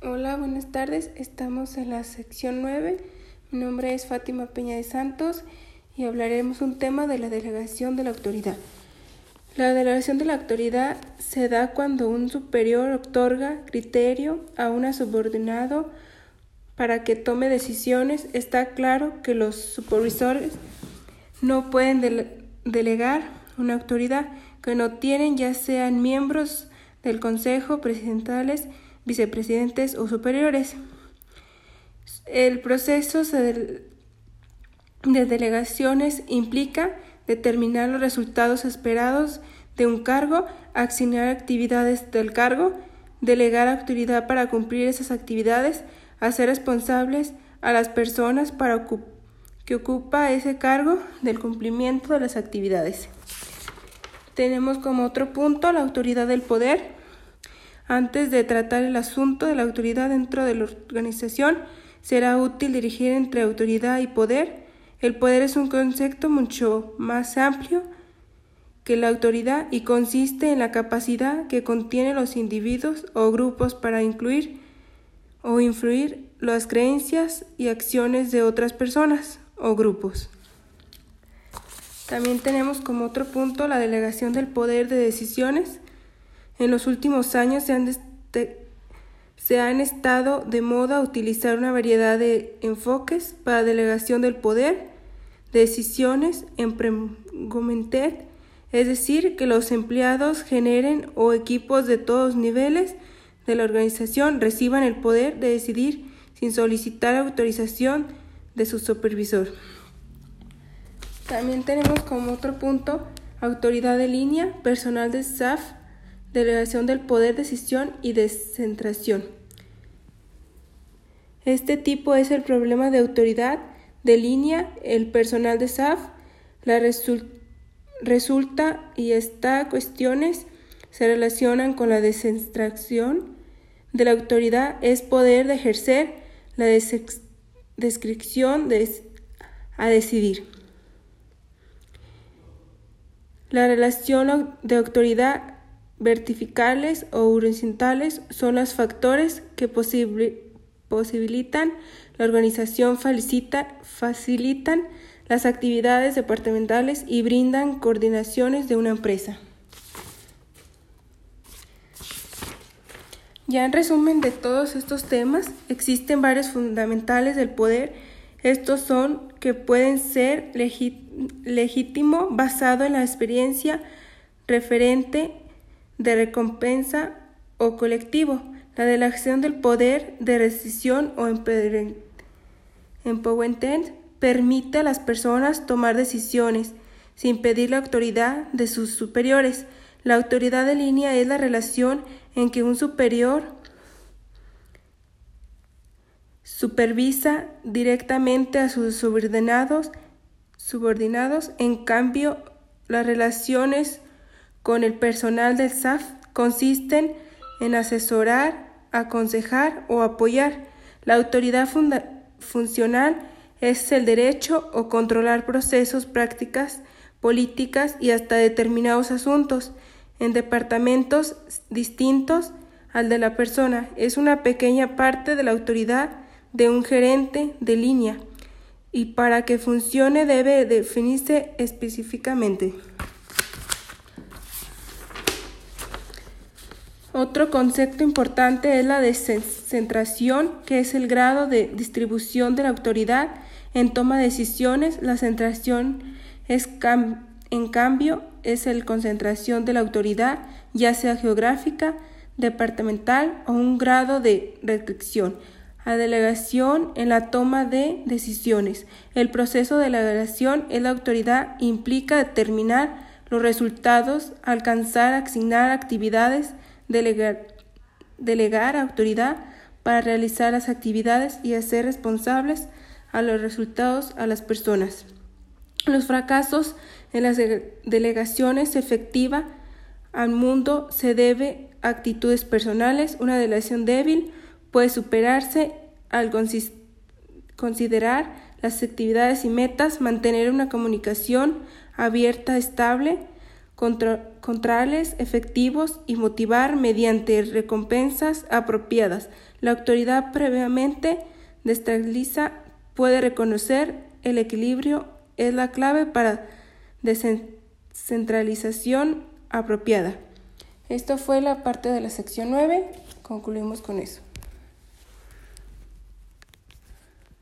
Hola, buenas tardes. Estamos en la sección 9. Mi nombre es Fátima Peña de Santos y hablaremos un tema de la delegación de la autoridad. La delegación de la autoridad se da cuando un superior otorga criterio a un subordinado para que tome decisiones. Está claro que los supervisores no pueden delegar una autoridad que no tienen, ya sean miembros del Consejo, presidentales, vicepresidentes o superiores. El proceso de delegaciones implica determinar los resultados esperados de un cargo, asignar actividades del cargo, delegar autoridad para cumplir esas actividades, hacer responsables a las personas para que ocupa ese cargo del cumplimiento de las actividades. Tenemos como otro punto la autoridad del poder, antes de tratar el asunto de la autoridad dentro de la organización, será útil dirigir entre autoridad y poder. El poder es un concepto mucho más amplio que la autoridad y consiste en la capacidad que contienen los individuos o grupos para incluir o influir las creencias y acciones de otras personas o grupos. También tenemos como otro punto la delegación del poder de decisiones. En los últimos años se han, se han estado de moda utilizar una variedad de enfoques para delegación del poder, decisiones, empregomentet, es decir, que los empleados generen o equipos de todos niveles de la organización reciban el poder de decidir sin solicitar autorización de su supervisor. También tenemos como otro punto autoridad de línea, personal de SAF, delegación del poder, decisión y descentración. Este tipo es el problema de autoridad de línea, el personal de SAF, la resulta y esta cuestiones se relacionan con la descentración de la autoridad es poder de ejercer la descripción de, a decidir. La relación de autoridad verticales o horizontales son los factores que posibilitan la organización, facilitan las actividades departamentales y brindan coordinaciones de una empresa. Ya en resumen de todos estos temas, existen varios fundamentales del poder. Estos son que pueden ser legítimo basado en la experiencia referente de recompensa o colectivo, la delegación del poder de decisión o empowerment permite a las personas tomar decisiones sin pedir la autoridad de sus superiores. La autoridad de línea es la relación en que un superior supervisa directamente a sus subordinados, subordinados. En cambio, las relaciones con el personal del SAF consisten en asesorar, aconsejar o apoyar. La autoridad funcional es el derecho o controlar procesos, prácticas, políticas y hasta determinados asuntos en departamentos distintos al de la persona. Es una pequeña parte de la autoridad de un gerente de línea y para que funcione debe definirse específicamente. Otro concepto importante es la descentración, que es el grado de distribución de la autoridad en toma de decisiones. La centración es, en cambio, es la concentración de la autoridad, ya sea geográfica, departamental o un grado de restricción. La delegación en la toma de decisiones. El proceso de delegación en la autoridad implica determinar los resultados, alcanzar, asignar actividades, delegar, delegar autoridad para realizar las actividades y hacer responsables a los resultados a las personas. Los fracasos en las delegaciones efectivas al mundo se debe a actitudes personales. Una delegación débil puede superarse al considerar las actividades y metas, mantener una comunicación abierta, estable, controles efectivos y motivar mediante recompensas apropiadas. La autoridad previamente desestabiliza puede reconocer el equilibrio es la clave para descentralización apropiada. Esto fue la parte de la sección 9. Concluimos con eso.